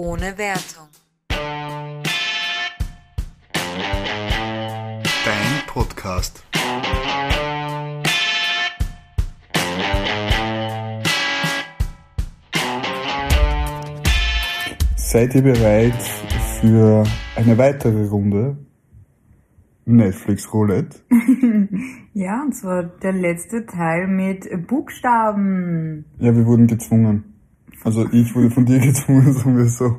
ohne Wertung. Dein Podcast. Seid ihr bereit für eine weitere Runde Netflix Roulette? Ja, und zwar der letzte Teil mit Buchstaben. Ja, wir wurden gezwungen. Also ich wurde von dir gezwungen, sagen wir so.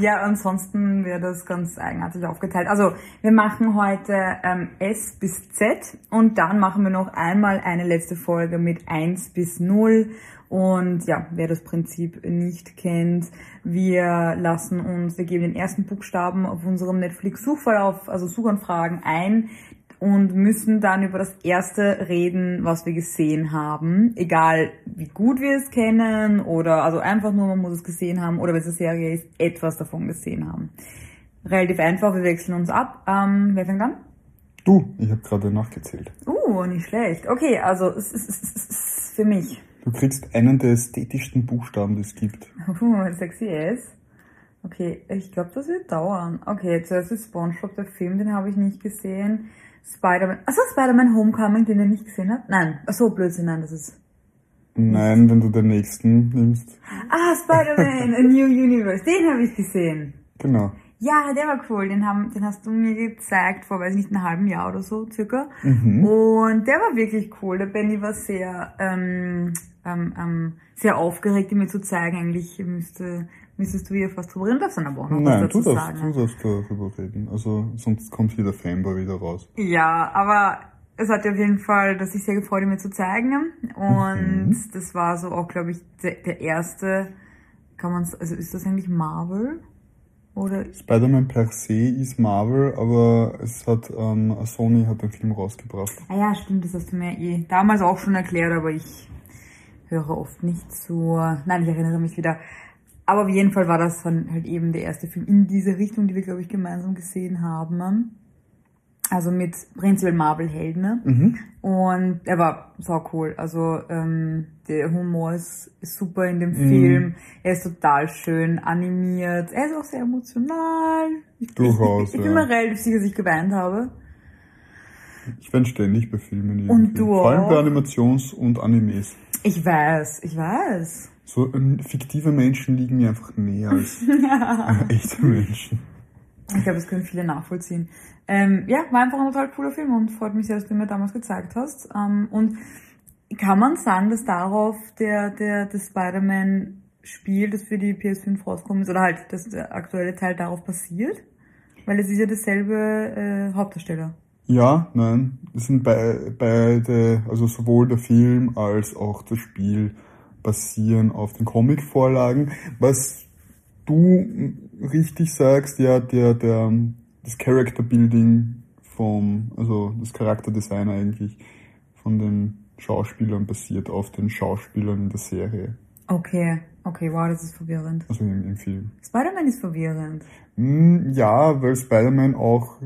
Ja, ansonsten wäre das ganz eigenartig aufgeteilt. Also wir machen heute ähm, S bis Z und dann machen wir noch einmal eine letzte Folge mit 1 bis 0. Und ja, wer das Prinzip nicht kennt, wir lassen uns, wir geben den ersten Buchstaben auf unserem Netflix-Suchverlauf, also Suchanfragen ein und müssen dann über das erste reden, was wir gesehen haben. Egal wie gut wir es kennen oder also einfach nur, man muss es gesehen haben oder wenn es eine Serie ist, etwas davon gesehen haben. Relativ einfach, wir wechseln uns ab. Ähm, wer fängt an? Du, ich habe gerade nachgezählt. Uh, nicht schlecht. Okay, also es ist, ist, es ist für mich. Du kriegst einen der ästhetischsten Buchstaben, die es gibt. Uh, sexy S. Okay, ich glaube, das wird dauern. Okay, zuerst ist SpongeBob, der Film, den habe ich nicht gesehen. Spider-Man, achso, Spider-Man Homecoming, den ihr nicht gesehen habt? Nein, achso, Blödsinn, nein, das ist... Nein, wenn du den nächsten nimmst. Ah, Spider-Man, A New Universe, den habe ich gesehen. Genau. Ja, der war cool, den, haben, den hast du mir gezeigt vor, weiß ich nicht, einem halben Jahr oder so, circa. Mhm. Und der war wirklich cool. Der Benny war sehr, ähm, ähm, ähm, sehr aufgeregt, ihn mir zu zeigen. Eigentlich müsste, müsstest du hier fast drüber reden, darfst dann aber auch noch Nein, was du dazu darfst, sagen. du darfst darüber reden. Also sonst kommt hier der Fanboy wieder raus. Ja, aber es hat ja auf jeden Fall, dass ich sehr gefreut, ihn mir zu zeigen. Und Mhm. das war so auch, glaube ich, der, der erste, kann man also ist das eigentlich Marvel? Oder Spider-Man per se ist Marvel, aber es hat ähm, Sony hat den Film rausgebracht. Ah ja, stimmt, das hast du mir eh damals auch schon erklärt, aber ich höre oft nicht zu. Nein, ich erinnere mich wieder. Aber auf jeden Fall war das dann halt eben der erste Film in diese Richtung, die wir, glaube ich, gemeinsam gesehen haben. Also mit prinzipiell Marvel-Helden. Ne? Mhm. Und er war so cool. Also ähm, der Humor ist, ist super in dem Mhm. Film. Er ist total schön animiert. Er ist auch sehr emotional. Ich, Durchaus, ich, ich bin ja. mir relativ sicher, dass ich geweint habe. Ich bin ständig bei Filmen. Und du Vor allem bei auch? Animations- und Animes. Ich weiß, ich weiß. So ähm, fiktive Menschen liegen mir einfach näher als äh, echte Menschen. Ich glaube, das können viele nachvollziehen. Ähm, ja, war einfach ein total cooler Film und freut mich sehr, dass du mir damals gezeigt hast. Ähm, und kann man sagen, dass darauf der, der, das Spider-Man-Spiel, das für die PS5 rauskommt, ist, oder halt das der aktuelle Teil darauf basiert? Weil es ist ja dasselbe äh, Hauptdarsteller. Ja, nein, es sind bei, beide, also sowohl der Film als auch das Spiel basieren auf den Comic-Vorlagen. Was du richtig sagst, ja, der, der, das Character Building vom, also das Charakterdesign eigentlich von den Schauspielern basiert auf den Schauspielern in der Serie, Okay, okay, wow, das ist verwirrend. also im, im Film. Spider-Man ist verwirrend. Hm, Ja, weil Spider-Man auch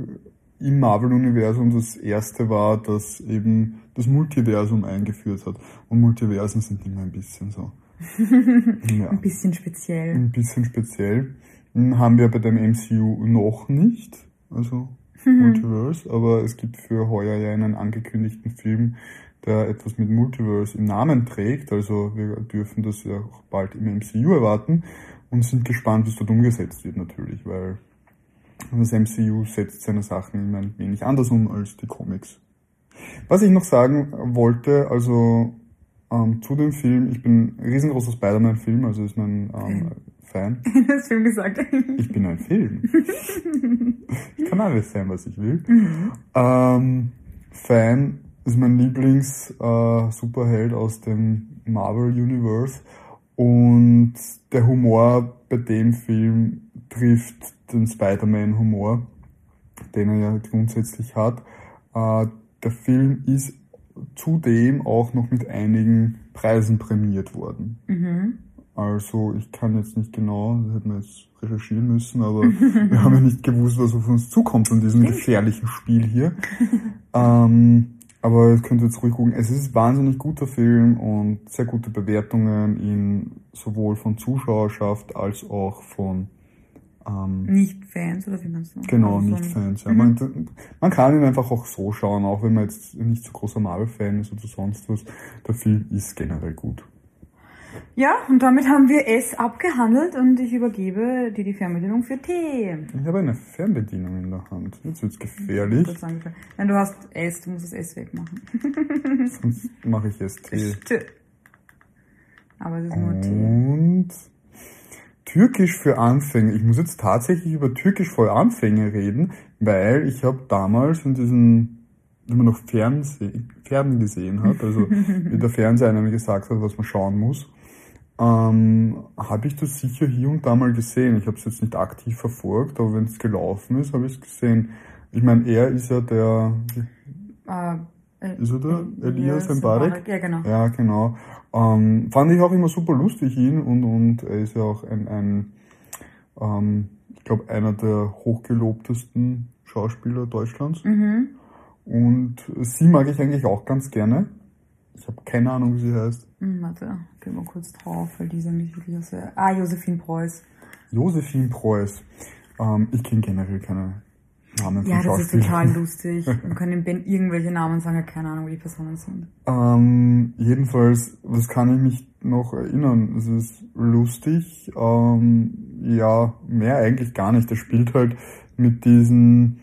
im Marvel-Universum das erste war, das eben das Multiversum eingeführt hat. Und Multiversen sind immer ein bisschen so. ja, Ein bisschen speziell. ein bisschen speziell. Hm, Haben wir bei dem MCU noch nicht, also Multiverse, aber es gibt für heuer ja einen angekündigten Film, der etwas mit Multiverse im Namen trägt. Also wir dürfen das ja auch bald im MCU erwarten und sind gespannt, wie es dort umgesetzt wird natürlich, weil das MCU setzt seine Sachen immer ein wenig anders um als die Comics. Was ich noch sagen wollte, also ähm, zu dem Film, ich bin ein riesengroßer Spider-Man-Film, also ist mein ähm, Fan. Du hast Film gesagt. Ich bin ein Film. ich kann alles sein, was ich will. Ähm, Fan ist mein Lieblings-Superheld aus dem Marvel Universe. Und der Humor bei dem Film trifft den Spider-Man-Humor, den er ja grundsätzlich hat. Äh, der Film ist zudem auch noch mit einigen Preisen prämiert worden. mhm. Also ich kann jetzt nicht genau, das hätten wir jetzt recherchieren müssen, aber wir haben ja nicht gewusst, was auf uns zukommt von diesem gefährlichen Spiel hier. ähm, Aber ihr könnt jetzt ruhig gucken. Es ist ein wahnsinnig guter Film und sehr gute Bewertungen in sowohl von Zuschauerschaft als auch von ähm, Nicht-Fans oder wie man es nennt. Genau, Also so nicht Fans. Ja. Man, man kann ihn einfach auch so schauen, auch wenn man jetzt nicht so großer Marvel-Fan ist oder sonst was. Der Film ist generell gut. Ja, und damit haben wir es abgehandelt und ich übergebe dir die Fernbedienung für Tee. Ich habe eine Fernbedienung in der Hand. Jetzt wird's gefährlich. Nein, du hast S, du musst das S wegmachen. Sonst mache ich jetzt Tee. Aber es ist nur Tee. Und Türkisch für Anfänger. Ich muss jetzt tatsächlich über Türkisch für Anfänger reden, weil ich habe damals in diesen, wenn man noch Fernseh, Fernsehen gesehen hat, also wie der Fernseher einem gesagt hat, was man schauen muss, ähm, habe ich das sicher hier und da mal gesehen. Ich habe es jetzt nicht aktiv verfolgt, aber wenn es gelaufen ist, habe ich es gesehen. Ich meine, er ist ja der, äh, ist er der? Elias Mbarek? Ja, genau. Ja, genau. Ähm, fand ich auch immer super lustig ihn und, und er ist ja auch ein, ein ähm, ich glaube, einer der hochgelobtesten Schauspieler Deutschlands. Mhm. Und sie mag ich eigentlich auch ganz gerne. Ich habe keine Ahnung, wie sie heißt. Hm, warte, gehen wir kurz drauf, weil die sind nicht wirklich aus der... Ah, Josephine Preuß. Josephine Preuß. Ähm, ich kenne generell keine Namen Ja, das ist total lustig. Man kann dem Ben irgendwelche Namen sagen, keine Ahnung, wie die Personen sind. Ähm, jedenfalls, was kann ich mich noch erinnern? Es ist lustig. Ähm, ja, mehr eigentlich gar nicht. Er spielt halt mit diesen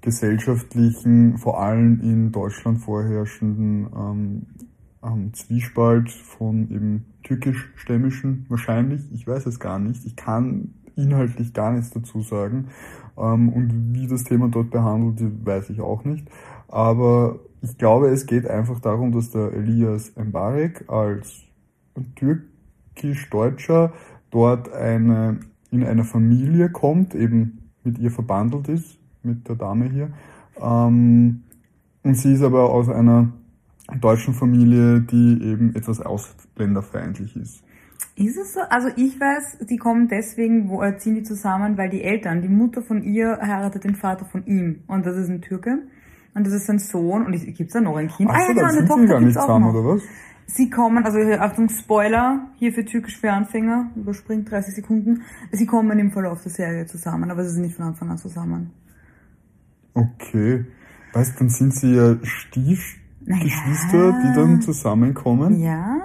gesellschaftlichen, vor allem in Deutschland vorherrschenden ähm, ähm, Zwiespalt von eben türkischstämmischen wahrscheinlich. Ich weiß es gar nicht. Ich kann inhaltlich gar nichts dazu sagen. Ähm, und wie das Thema dort behandelt, weiß ich auch nicht. Aber ich glaube, es geht einfach darum, dass der Elias Mbarek als türkisch-deutscher dort eine, in eine Familie kommt, eben mit ihr verbandelt ist, mit der Dame hier. Ähm, und sie ist aber aus einer deutschen Familie, die eben etwas ausländerfeindlich ist. Ist es so? Also ich weiß, die kommen deswegen, wo äh, ziehen die zusammen, weil die Eltern, die Mutter von ihr heiratet den Vater von ihm. Und das ist ein Türke. Und das ist sein Sohn. Und ich, gibt's da noch ein Kind? Ach so, ja, dann eine Tochter gar nicht gibt's auch zusammen, noch. oder was? Sie kommen, also Achtung, Spoiler, hier für Türkisch für Anfänger, überspringt 30 Sekunden. Sie kommen im Verlauf der Serie zusammen, aber sie sind nicht von Anfang an zusammen. Okay. Weißt, dann sind sie ja Stiefgeschwister, Naja. die dann zusammenkommen. Ja,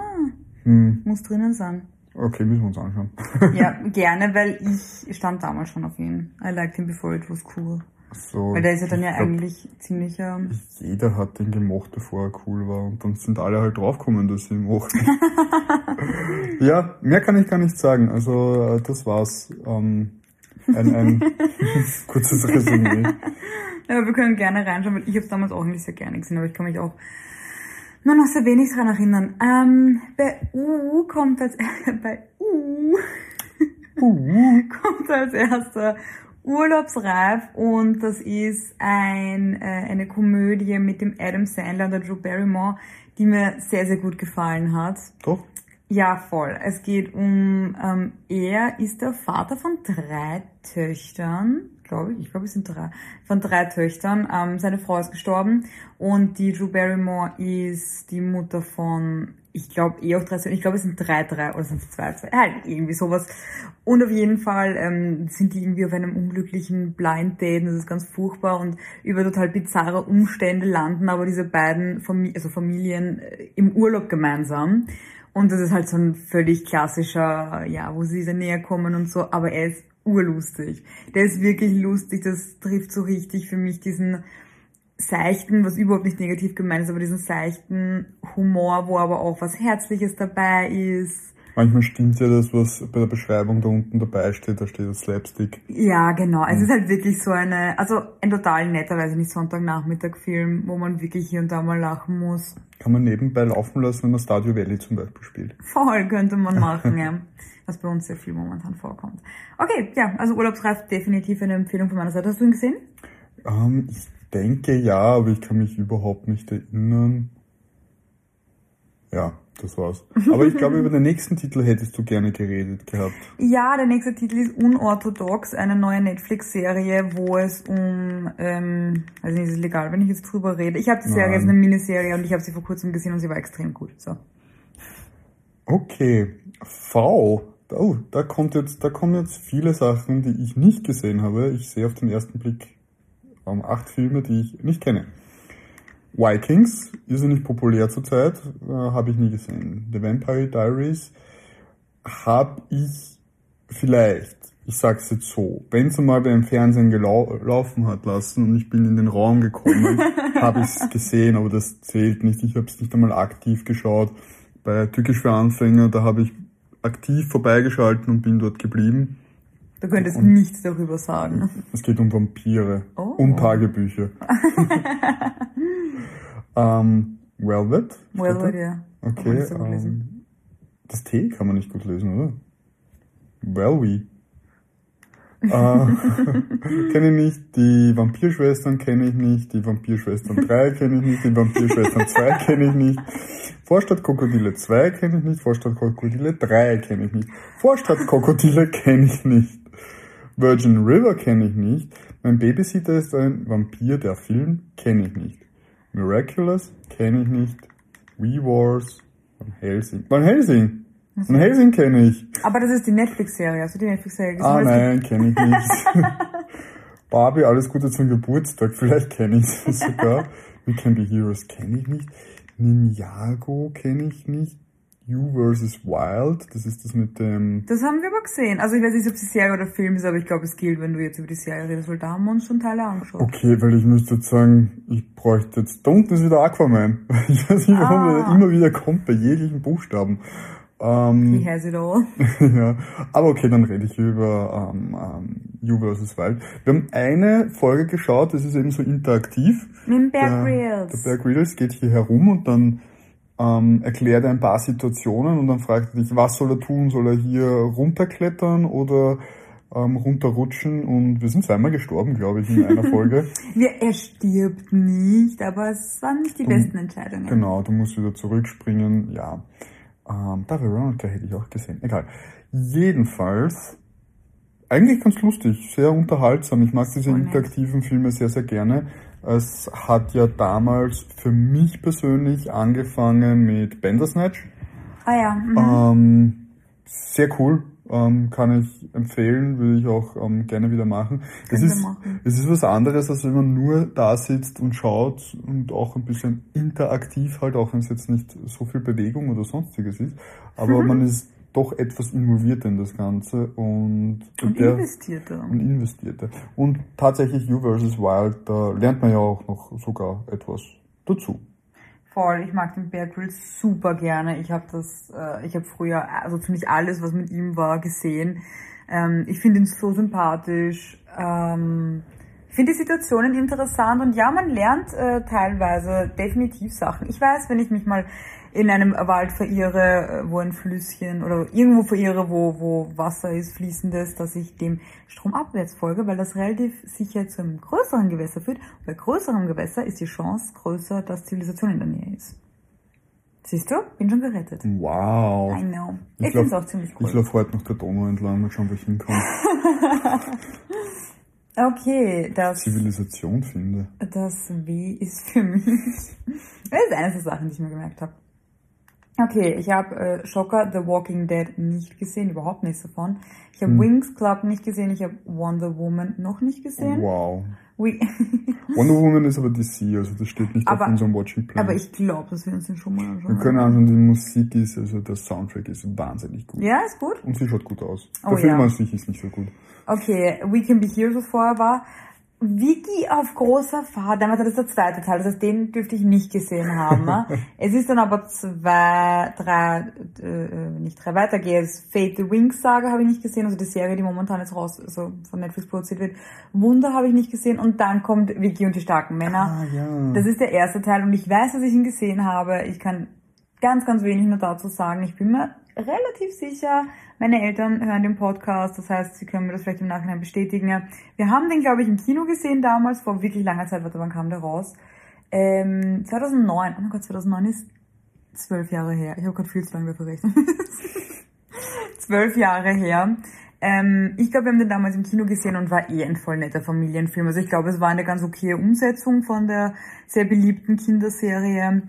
Hm. muss drinnen sein. Okay, müssen wir uns anschauen. Ja, gerne, weil ich stand damals schon auf ihn. I liked him before it was cool. so, Weil der ist ja dann ja glaub, eigentlich ziemlich, ähm, Jeder hat den gemocht, bevor er cool war. Und dann sind alle halt draufgekommen, dass sie ihn mochten. ja, mehr kann ich gar nicht sagen. Also, äh, das war's. Ähm, ein, ein kurzes Resümee. Ja, wir können gerne reinschauen, weil ich habe damals auch nicht sehr gerne gesehen, aber ich kann mich auch nur noch sehr wenig dran erinnern. Ähm, bei U kommt als bei U Uh, kommt als erster Urlaubsreif und das ist ein, äh, eine Komödie mit dem Adam Sandler und der Drew Barrymore, die mir sehr, sehr gut gefallen hat. doch. Ja, voll. Es geht um, ähm, er ist der Vater von drei Töchtern, glaube ich. Ich glaube, es sind drei. Von drei Töchtern. Ähm, seine Frau ist gestorben und die Drew Barrymore ist die Mutter von, ich glaube, eh auch drei. Ich glaube, es sind drei, drei oder sind es zwei, zwei. Halt, irgendwie sowas. Und auf jeden Fall ähm, sind die irgendwie auf einem unglücklichen Blind Date. und Das ist ganz furchtbar und über total bizarre Umstände landen aber diese beiden Famili also Familien äh, im Urlaub gemeinsam. Und das ist halt so ein völlig klassischer, ja, wo sie näher kommen und so, aber er ist urlustig. Der ist wirklich lustig, das trifft so richtig für mich diesen seichten, was überhaupt nicht negativ gemeint ist, aber diesen seichten Humor, wo aber auch was Herzliches dabei ist. Manchmal stimmt ja das, was bei der Beschreibung da unten dabei steht. Da steht das Slapstick. Ja, genau. Es ist halt wirklich so eine, also ein total netter, weiß ich nicht, Sonntagnachmittag-Film, wo man wirklich hier und da mal lachen muss. Kann man nebenbei laufen lassen, wenn man Stardew Valley zum Beispiel spielt. Voll könnte man machen, ja. Was bei uns sehr viel momentan vorkommt. Okay, ja, also Urlaubsreif definitiv eine Empfehlung von meiner Seite. Hast du ihn gesehen? Ähm, ich denke ja, aber ich kann mich überhaupt nicht erinnern. Ja, das war's. Aber ich glaube, über den nächsten Titel hättest du gerne geredet gehabt. Ja, der nächste Titel ist Unorthodox, eine neue Netflix-Serie, wo es um, ähm, also nicht, ist es legal, wenn ich jetzt drüber rede. Ich habe die Serie, es ist eine Miniserie und ich habe sie vor kurzem gesehen und sie war extrem gut. So. Okay, V. Oh, da kommt jetzt, da kommen jetzt viele Sachen, die ich nicht gesehen habe. Ich sehe auf den ersten Blick ähm, acht Filme, die ich nicht kenne. Vikings, nicht populär zurzeit, äh, habe ich nie gesehen. The Vampire Diaries habe ich vielleicht, ich sag's jetzt so, wenn es mal beim Fernsehen gelaufen hat lassen und ich bin in den Raum gekommen, habe ich es gesehen, aber das zählt nicht. Ich habe es nicht einmal aktiv geschaut. Bei Türkisch für Anfänger, da habe ich aktiv vorbeigeschalten und bin dort geblieben. Du könntest und nichts darüber sagen. Es geht um Vampire oh. und Tagebücher. ähm, Velvet? Velvet, ja. Okay. So ähm, das T kann man nicht gut lesen, oder? Velvi. äh, kenne ich nicht, die Vampirschwestern kenne ich nicht, die Vampirschwestern 3 kenne ich nicht, die Vampirschwestern 2 kenne ich nicht, Vorstadtkrokodile 2 kenne ich nicht, Vorstadtkrokodile 3 kenne ich nicht, Vorstadtkrokodile kenne ich nicht, Virgin River kenne ich nicht, mein Babysitter ist ein Vampir, der Film kenne ich nicht, Miraculous kenne ich nicht, We Wars, Van Helsing, Van Helsing, Van Helsing kenne ich. Aber das ist die Netflix-Serie, hast du die Netflix-Serie gesehen? Ah nein, kenne ich nicht. Barbie, alles Gute zum Geburtstag, vielleicht kenne ich es sogar. We Can Be Heroes kenne ich nicht. Ninjago kenne ich nicht. You vs. Wild, das ist das mit dem... Das haben wir aber gesehen. Also ich weiß nicht, ob es die Serie oder Film ist, aber ich glaube, es gilt, wenn du jetzt über die Serie redest, weil da haben wir uns schon Teile angeschaut. Okay, weil ich müsste jetzt sagen, ich bräuchte jetzt... Da unten ist wieder Aquaman. Ich weiß nicht, warum ah. er immer wieder kommt bei jeglichen Buchstaben. Ähm, He has it all. ja, aber okay, dann rede ich über ähm, ähm, You vs. Wild. Wir haben eine Folge geschaut, das ist eben so interaktiv. Mit Bear Grylls. Der, der Bear Grylls geht hier herum und dann ähm, erklärt er ein paar Situationen und dann fragt er dich, was soll er tun? Soll er hier runterklettern oder ähm, runterrutschen? Und wir sind zweimal gestorben, glaube ich, in einer Folge. er stirbt nicht, aber es waren nicht die du, besten Entscheidungen. Genau, du musst wieder zurückspringen, ja. Ähm, da Veronica hätte ich auch gesehen. Egal. Jedenfalls, eigentlich ganz lustig, sehr unterhaltsam. Ich mag diese interaktiven Filme sehr, sehr gerne. Es hat ja damals für mich persönlich angefangen mit Bandersnatch. Ah ja. Mhm. Ähm, sehr cool. Ähm, kann ich empfehlen, würde ich auch ähm, gerne wieder machen. Es ist, machen. es ist was anderes, als wenn man nur da sitzt und schaut und auch ein bisschen interaktiv halt, auch wenn es jetzt nicht so viel Bewegung oder sonstiges ist. Aber mhm. man ist doch etwas involvierter in das Ganze und, und der, investierter. Und investierter. Und tatsächlich You vs. Wild, da lernt man ja auch noch sogar etwas dazu voll. Ich mag den Bear Grylls super gerne. Ich habe das, äh, ich habe früher also ziemlich alles, was mit ihm war, gesehen. Ähm, ich finde ihn so sympathisch. Ähm, ich finde die Situationen interessant und ja, man lernt äh, teilweise definitiv Sachen. Ich weiß, wenn ich mich mal in einem Wald verirre, wo ein Flüsschen oder irgendwo verirre, wo, wo Wasser ist, fließendes, dass ich dem stromabwärts folge, weil das relativ sicher zu einem größeren Gewässer führt. Und bei größerem Gewässer ist die Chance größer, dass Zivilisation in der Nähe ist. Siehst du? Bin schon gerettet. Wow. I know. Ich, ich finde es auch ziemlich cool. Ich laufe heute noch der Donau entlang, mal schauen, wo ich hinkomme. okay, das... Zivilisation finde. Das W ist für mich... Das ist eine der Sachen, die ich mir gemerkt habe. Okay, ich habe äh, Shocker The Walking Dead nicht gesehen, überhaupt nichts davon. Ich habe hm. Wings Club nicht gesehen, ich habe Wonder Woman noch nicht gesehen. Wow. Wonder Woman ist aber DC, also das steht nicht aber, auf unserem Watching Plan. Aber ich glaube, dass wir uns den schon mal anschauen. Wir können anschauen, die Musik ist, also der Soundtrack ist wahnsinnig gut. Ja, ist gut. Und sie schaut gut aus. Oh, der Film ja. an sich ist nicht so gut. Okay, We Can Be Here so vorher war, Vicky auf großer Fahrt, damals hat es der zweite Teil, das heißt, den dürfte ich nicht gesehen haben. Ne? es ist dann aber zwei, drei, äh, nicht drei weitergeht. Fate the Wings Saga habe ich nicht gesehen, also die Serie, die momentan jetzt raus, also von Netflix produziert wird. Wunder habe ich nicht gesehen und dann kommt Vicky und die starken Männer. Ah, ja. Das ist der erste Teil und ich weiß, dass ich ihn gesehen habe. Ich kann ganz, ganz wenig nur dazu sagen. Ich bin mir relativ sicher, meine Eltern hören den Podcast, das heißt, sie können mir das vielleicht im Nachhinein bestätigen. Wir haben den, glaube ich, im Kino gesehen damals, vor wirklich langer Zeit, warte, wann kam der raus? Ähm, 2009, oh mein Gott, 2009 ist zwölf Jahre her. Ich habe gerade viel zu lange dafür zwölf Jahre her. Ähm, ich glaube, wir haben den damals im Kino gesehen und war eh ein voll netter Familienfilm. Also ich glaube, es war eine ganz okaye Umsetzung von der sehr beliebten Kinderserie.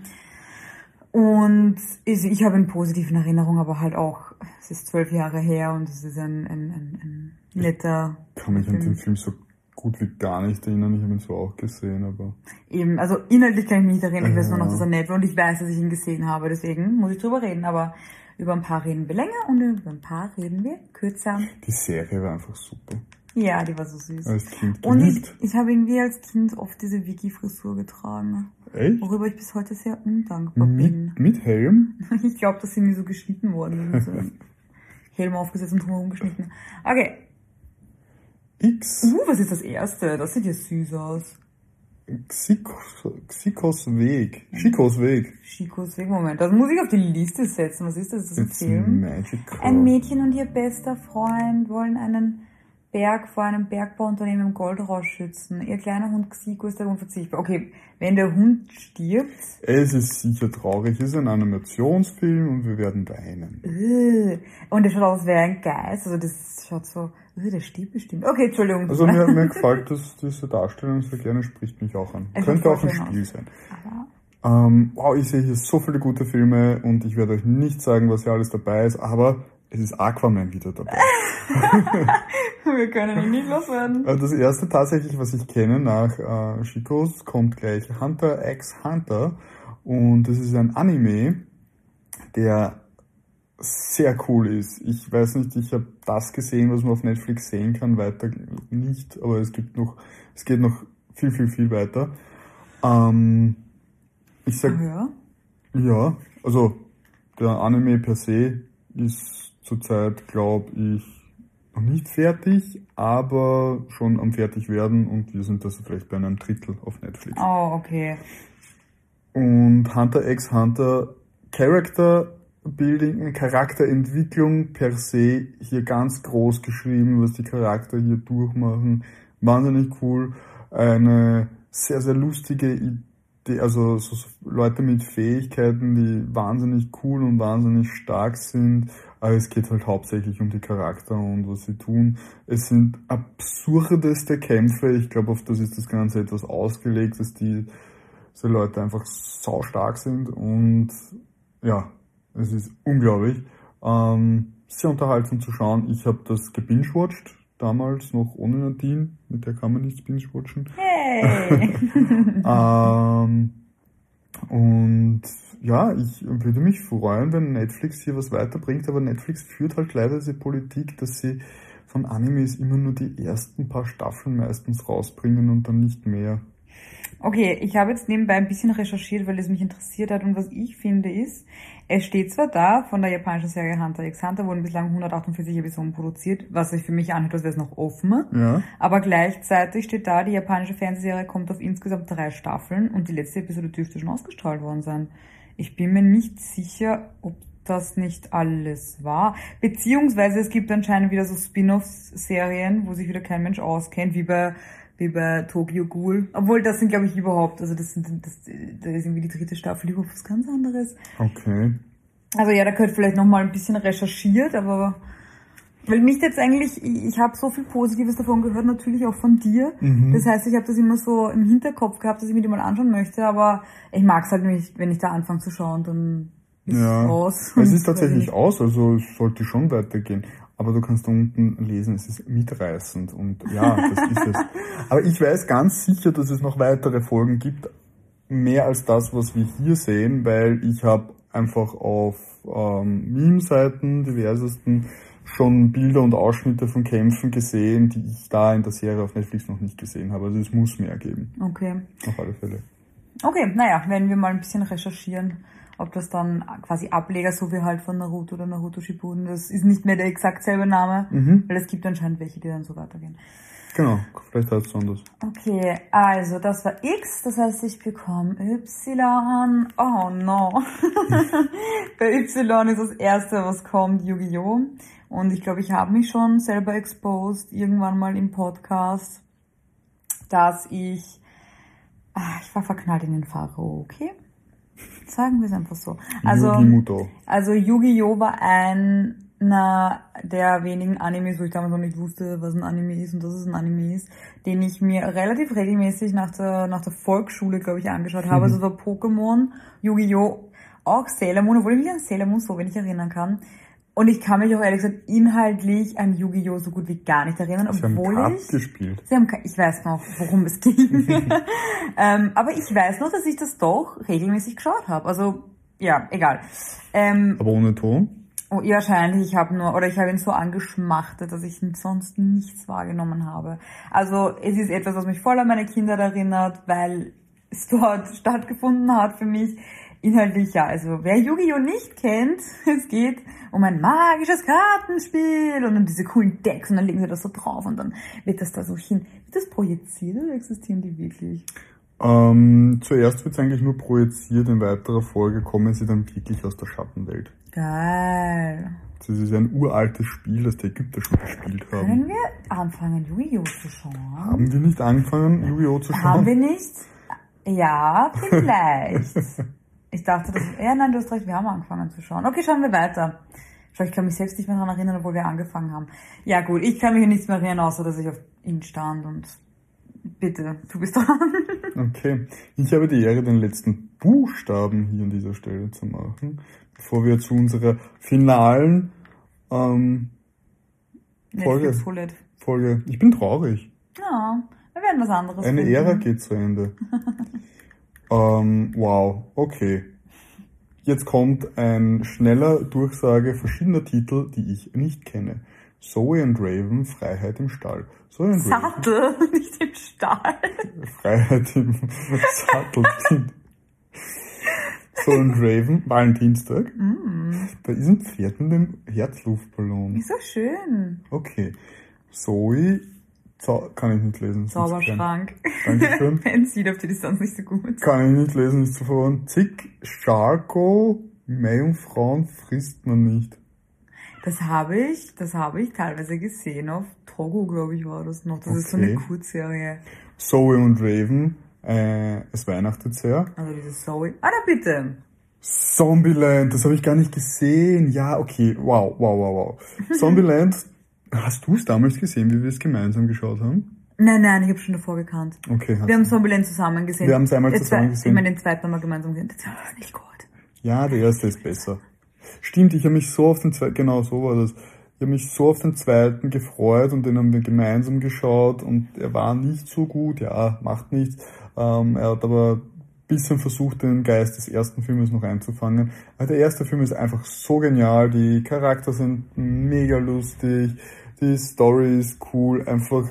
Und ich habe in positiven Erinnerungen, aber halt auch, es ist zwölf Jahre her und es ist ein, ein, ein, ein netter. Ich kann mich Film. an den Film so gut wie gar nicht erinnern. Ich habe ihn so auch gesehen, aber. Eben, also inhaltlich kann ich mich nicht erinnern. Ich weiß nur noch, dass er nett war und ich weiß, dass ich ihn gesehen habe. Deswegen muss ich drüber reden. Aber über ein paar reden wir länger und über ein paar reden wir kürzer. Die Serie war einfach super. Ja, die war so süß. Als Kind Und ich, ich habe irgendwie als Kind oft diese Wiki-Frisur getragen. Echt? Worüber ich bis heute sehr undankbar mit, bin. Mit Helm? Ich glaube, dass sie nie so geschnitten worden so Helm aufgesetzt und drumherum geschnitten. Okay. X. Uh, was ist das erste? Das sieht ja süß aus. Xikos, Xikos Weg. Chicos Weg. Chicos Weg, Moment. Das muss ich auf die Liste setzen. Was ist das? Das ist ein It's Film. magical. Ein Mädchen und ihr bester Freund wollen einen Berg vor einem Bergbauunternehmen im Goldrausch schützen. Ihr kleiner Hund Xiko ist der unverzichtbar. Okay, wenn der Hund stirbt. Es ist sicher traurig. Es ist ein Animationsfilm und wir werden weinen. Äh, und der schaut aus wie ein Geist. Also das schaut so. äh, Der stirbt bestimmt. Okay, Entschuldigung. Also mir, mir gefällt das, diese Darstellung sehr gerne, spricht mich auch an. Es Könnte auch ein Spiel aus. sein. Aber Ähm, wow, ich sehe hier so viele gute Filme und ich werde euch nicht sagen, was hier alles dabei ist, aber es ist Aquaman wieder dabei. wir können ihn nicht loswerden. Äh, Das erste tatsächlich, was ich kenne nach äh, Chicos, kommt gleich Hunter x Hunter. Und das ist ein Anime, der sehr cool ist. Ich weiß nicht, ich habe das gesehen, was man auf Netflix sehen kann, weiter nicht, aber es gibt noch, es geht noch viel, viel, viel weiter. Ähm, ich sag, Ja. ja, also der Anime per se ist zurzeit, glaube ich, noch nicht fertig, aber schon am fertig werden und wir sind das vielleicht bei einem Drittel auf Netflix. Oh, okay. Und Hunter x Hunter Character Building, Charakterentwicklung per se hier ganz groß geschrieben, was die Charakter hier durchmachen. Wahnsinnig cool. Eine sehr, sehr lustige Idee, also so, so Leute mit Fähigkeiten, die wahnsinnig cool und wahnsinnig stark sind. Aber es geht halt hauptsächlich um die Charakter und was sie tun. Es sind absurdeste Kämpfe. Ich glaube, auf das ist das Ganze etwas ausgelegt, dass die diese Leute einfach sau stark sind und ja, es ist unglaublich. Ähm, sehr unterhaltsam zu schauen. Ich habe das gebingewatcht, damals noch ohne Nadine, mit der kann man nicht binge-watchen. Hey! Ähm, und ja, ich würde mich freuen, wenn Netflix hier was weiterbringt, aber Netflix führt halt leider diese Politik, dass sie von Animes immer nur die ersten paar Staffeln meistens rausbringen und dann nicht mehr. Okay, ich habe jetzt nebenbei ein bisschen recherchiert, weil es mich interessiert hat und was ich finde ist, es steht zwar da von der japanischen Serie Hunter x Hunter wurden bislang 148 Episoden produziert, was sich für mich anhört, als wäre es noch offen. Ja. Aber gleichzeitig steht da, die japanische Fernsehserie kommt auf insgesamt drei Staffeln und die letzte Episode dürfte schon ausgestrahlt worden sein. Ich bin mir nicht sicher, ob das nicht alles war. Beziehungsweise es gibt anscheinend wieder so Spin-off-Serien, wo sich wieder kein Mensch auskennt, wie bei wie bei Tokyo Ghoul. Obwohl, das sind, glaube ich, überhaupt, also das sind, das, da ist irgendwie die dritte Staffel überhaupt was ganz anderes. Okay. Also ja, da könnte vielleicht nochmal ein bisschen recherchiert, aber weil mich jetzt eigentlich, ich, ich habe so viel Positives davon gehört, natürlich auch von dir. Mhm. Das heißt, ich habe das immer so im Hinterkopf gehabt, dass ich mir die mal anschauen möchte, aber ich mag es halt nicht, wenn ich da anfange zu schauen, dann ist Ja. es aus. Es ist tatsächlich aus, also es sollte schon weitergehen. Aber du kannst da unten lesen, es ist mitreißend und ja, das ist es. Aber ich weiß ganz sicher, dass es noch weitere Folgen gibt, mehr als das, was wir hier sehen, weil ich habe einfach auf ähm, Meme-Seiten, diversesten, schon Bilder und Ausschnitte von Kämpfen gesehen, die ich da in der Serie auf Netflix noch nicht gesehen habe. Also es muss mehr geben, Okay. auf alle Fälle. Okay, naja, werden wir mal ein bisschen recherchieren, ob das dann quasi Ableger, so wie halt von Naruto oder Naruto Shippuden, das ist nicht mehr der exakt selbe Name, Mhm. weil es gibt anscheinend welche, die dann so weitergehen. Genau, vielleicht heißt es anders. Okay, also das war X, das heißt ich bekomme Y. Oh no. Bei Y ist das erste, was kommt, Yu-Gi-Oh! Und ich glaube, ich habe mich schon selber exposed, irgendwann mal im Podcast, dass ich, ah, ich war verknallt in den Pharao, okay? Sagen wir es einfach so. Also, Yu-Gi-Muto. also Yu-Gi-Oh! war einer der wenigen Animes, wo ich damals noch nicht wusste, was ein Anime ist und dass es ein Anime ist, den ich mir relativ regelmäßig nach der, nach der Volksschule, glaube ich, angeschaut habe. Also es war Pokémon, Yu-Gi-Oh! auch Sailor Moon, obwohl ich mich an Sailor Moon so wenig erinnern kann. Und ich kann mich auch ehrlich gesagt inhaltlich an Yu-Gi-Oh! so gut wie gar nicht erinnern, Sie haben obwohl Cards ich... gespielt. Sie haben, ich weiß noch, worum es ging. ähm, aber ich weiß noch, dass ich das doch regelmäßig geschaut habe. Also, ja, egal. Ähm, Aber ohne Ton. oh, ja, wahrscheinlich, ich habe nur, oder ich habe ihn so angeschmachtet, dass ich sonst nichts wahrgenommen habe. Also, es ist etwas, was mich voll an meine Kindheit erinnert, weil es dort stattgefunden hat für mich. Inhaltlich ja, also wer Yu-Gi-Oh! nicht kennt, es geht um ein magisches Kartenspiel und um diese coolen Decks und dann legen sie das so drauf und dann wird das da so hin. Wird das projiziert oder existieren die wirklich? Ähm, zuerst wird es eigentlich nur projiziert, in weiterer Folge kommen sie dann wirklich aus der Schattenwelt. Geil. Das ist ja ein uraltes Spiel, das die Ägypter schon gespielt haben. Können wir anfangen, Yu-Gi-Oh! zu schauen? Haben wir nicht angefangen, Yu-Gi-Oh! zu schauen? Haben wir nicht? Ja, vielleicht. Ich dachte, das, ja, nein, du hast recht, wir haben angefangen zu schauen. Okay, schauen wir weiter. Schau, ich kann mich selbst nicht mehr daran erinnern, obwohl wir angefangen haben. Ja gut, ich kann mich nichts mehr erinnern, außer dass ich auf ihn stand und bitte, du bist dran. Okay. Ich habe die Ehre, den letzten Buchstaben hier an dieser Stelle zu machen, bevor wir zu unserer finalen ähm, Folge. Folge. Ich bin traurig. Ja, wir werden was anderes Eine finden. Ära geht zu Ende. ähm, wow, okay. Jetzt kommt ein schneller Durchsage verschiedener Titel, die ich nicht kenne. Zoe and Raven, Freiheit im Stall. Zoe and Raven, Sattel, nicht im Stall. Freiheit im Sattel. Zoe and Raven, Valentinstag. Da ist ein Pferd mit dem Herzluftballon. Ist so schön. Okay. Zoe, Zau kann ich nicht lesen. Zauberschrank. Dankeschön. Man sieht auf die Distanz nicht so gut. Kann ich nicht lesen, ist zu verworren. Zick, Scharko, Meerjungfrauen frisst man nicht. Das habe ich, das habe ich teilweise gesehen auf Togo, glaube ich, war das noch. Das ist so Okay. eine Kurzserie. Zoe und Raven, äh, es weihnachtet sehr. Also diese Zoe. Ah, na bitte. Zombieland, das habe ich gar nicht gesehen. Ja, okay, wow, wow, wow, wow. Zombieland, hast du es damals gesehen, wie wir es gemeinsam geschaut haben? Nein, nein, ich habe schon davor gekannt. Okay, Wir haben. Zombieland zusammen gesehen. Wir haben es einmal zusammen gesehen. Ich meine, den zweiten wir gemeinsam gesehen. Der zweite ist nicht gut. Ja, der erste ist besser. Stimmt, ich habe mich so auf den zweiten, genau so war das. Ich habe mich so auf den zweiten gefreut und den haben wir gemeinsam geschaut und er war nicht so gut, ja, macht nichts. Ähm, er hat aber bisschen versucht, den Geist des ersten Filmes noch einzufangen. Der erste Film ist einfach so genial, die Charakter sind mega lustig, die Story ist cool, einfach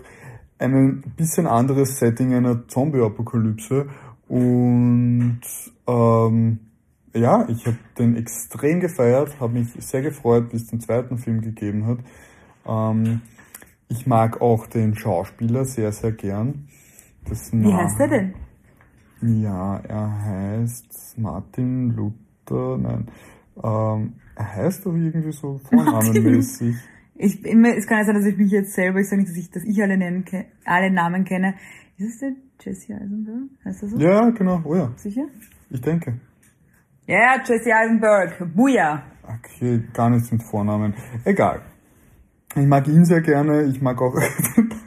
ein bisschen anderes Setting einer Zombie-Apokalypse und ähm, ja, ich habe den extrem gefeiert, habe mich sehr gefreut, wie es den zweiten Film gegeben hat. Ähm, ich mag auch den Schauspieler sehr, sehr gern. Das Wie heißt der denn? Ja, er heißt Martin Luther, nein. Ähm, er heißt doch irgendwie so vornamenmäßig. Ich, immer, es kann ja sein, dass ich mich jetzt selber, ich sage nicht, dass ich, dass ich alle, nennen, alle Namen kenne. Ist es der Jesse Eisenberg? Heißt das so? Ja, genau, oh ja, Sicher? ich denke. Ja, Jesse Eisenberg. Buja. Okay, gar nichts mit Vornamen. Egal. Ich mag ihn sehr gerne, ich mag auch,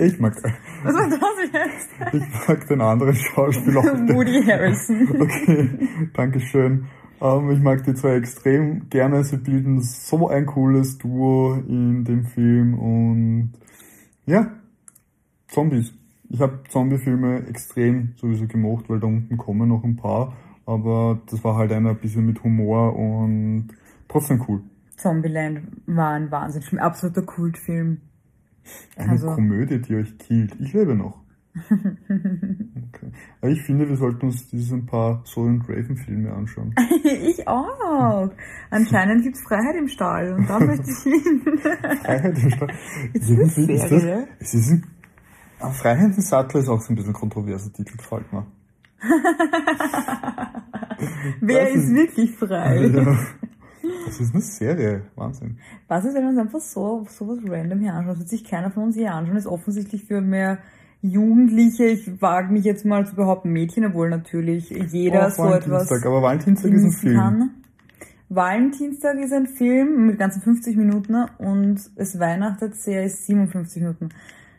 ich mag, Was war das jetzt? ich mag den anderen Schauspieler. Woody Harrison. Okay, Dankeschön. Ähm, ich mag die zwei extrem gerne. Sie bilden so ein cooles Duo in dem Film und ja, Zombies. Ich habe Zombie-Filme extrem sowieso gemocht, weil da unten kommen noch ein paar, aber das war halt einer ein bisschen mit Humor und trotzdem cool. Zombieland war ein Wahnsinnsfilm, absoluter Kultfilm. Eine Also- Komödie, die euch killt. Ich lebe noch. Okay. Aber ich finde, wir sollten uns diese ein paar Soul and Raven Filme anschauen. ich auch. Anscheinend gibt's Freiheit im Stall und da möchte ich hin. Freiheit im Stall. Ist das eine Irgendwie ist das, Serie? es ist ein, aber Freiheit im Sattel ist auch so ein bisschen ein kontroverser Titel, gefällt mir. Wer Das ist ist- wirklich frei? Ja. Das ist eine Serie, Wahnsinn. Was ist, wenn wir uns einfach so, so was random hier anschauen? Das wird sich keiner von uns hier anschauen. Ist offensichtlich für mehr Jugendliche, ich wage mich jetzt mal zu behaupten Mädchen, obwohl natürlich jeder Oh, so etwas aber Valentinstag ist ein Film. kann. Valentinstag ist ein Film mit ganzen 50 Minuten und es weihnachtet sehr ist 57 Minuten.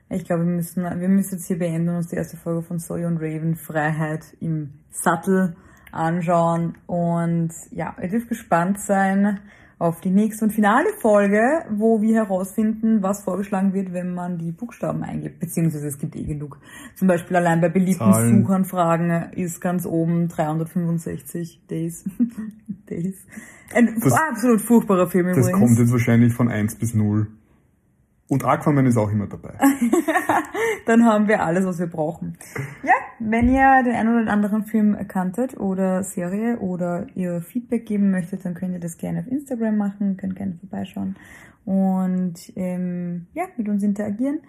Ich glaube, wir müssen, wir müssen jetzt hier beenden und uns die erste Folge von Zoe und Raven Freiheit im Sattel anschauen. Und ja, ihr dürft gespannt sein auf die nächste und finale Folge, wo wir herausfinden, was vorgeschlagen wird, wenn man die Buchstaben eingibt. Beziehungsweise es gibt eh genug. Zum Beispiel allein bei beliebten Zahlen. Suchanfragen ist ganz oben 365 Days. Days. Ein Das- absolut furchtbarer Film Das übrigens. kommt jetzt wahrscheinlich von 1 bis 0. Und Aquaman ist auch immer dabei. Dann haben wir alles, was wir brauchen. Ja, wenn ihr den einen oder anderen Film kanntet oder Serie oder ihr Feedback geben möchtet, dann könnt ihr das gerne auf Instagram machen, könnt gerne vorbeischauen und ähm, ja, mit uns interagieren.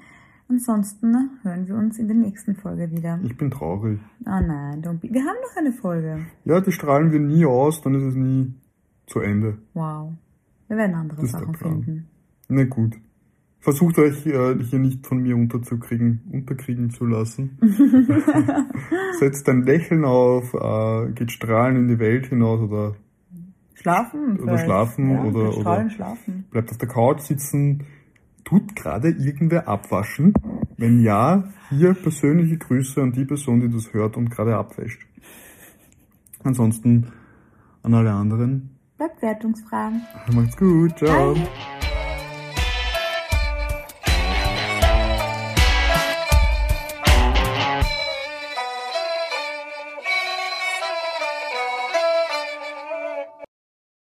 Ansonsten hören wir uns in der nächsten Folge wieder. Ich bin traurig. Oh nein, don't be. Wir haben noch eine Folge. Ja, die strahlen wir nie aus, dann ist es nie zu Ende. Wow. Wir werden andere Das Sachen finden. Na gut. Versucht euch äh, hier nicht von mir unterzukriegen, unterkriegen zu lassen. Setzt ein Lächeln auf, äh, geht strahlen in die Welt hinaus oder Schlafen? Oder schlafen ja, oder- Strahlen oder- schlafen. bleibt auf der Couch sitzen. Tut gerade irgendwer abwaschen? Wenn ja, hier persönliche Grüße an die Person, die das hört und gerade abwäscht. Ansonsten an alle anderen. Bleibt wertungsfrei. Macht's gut, ciao. Bye.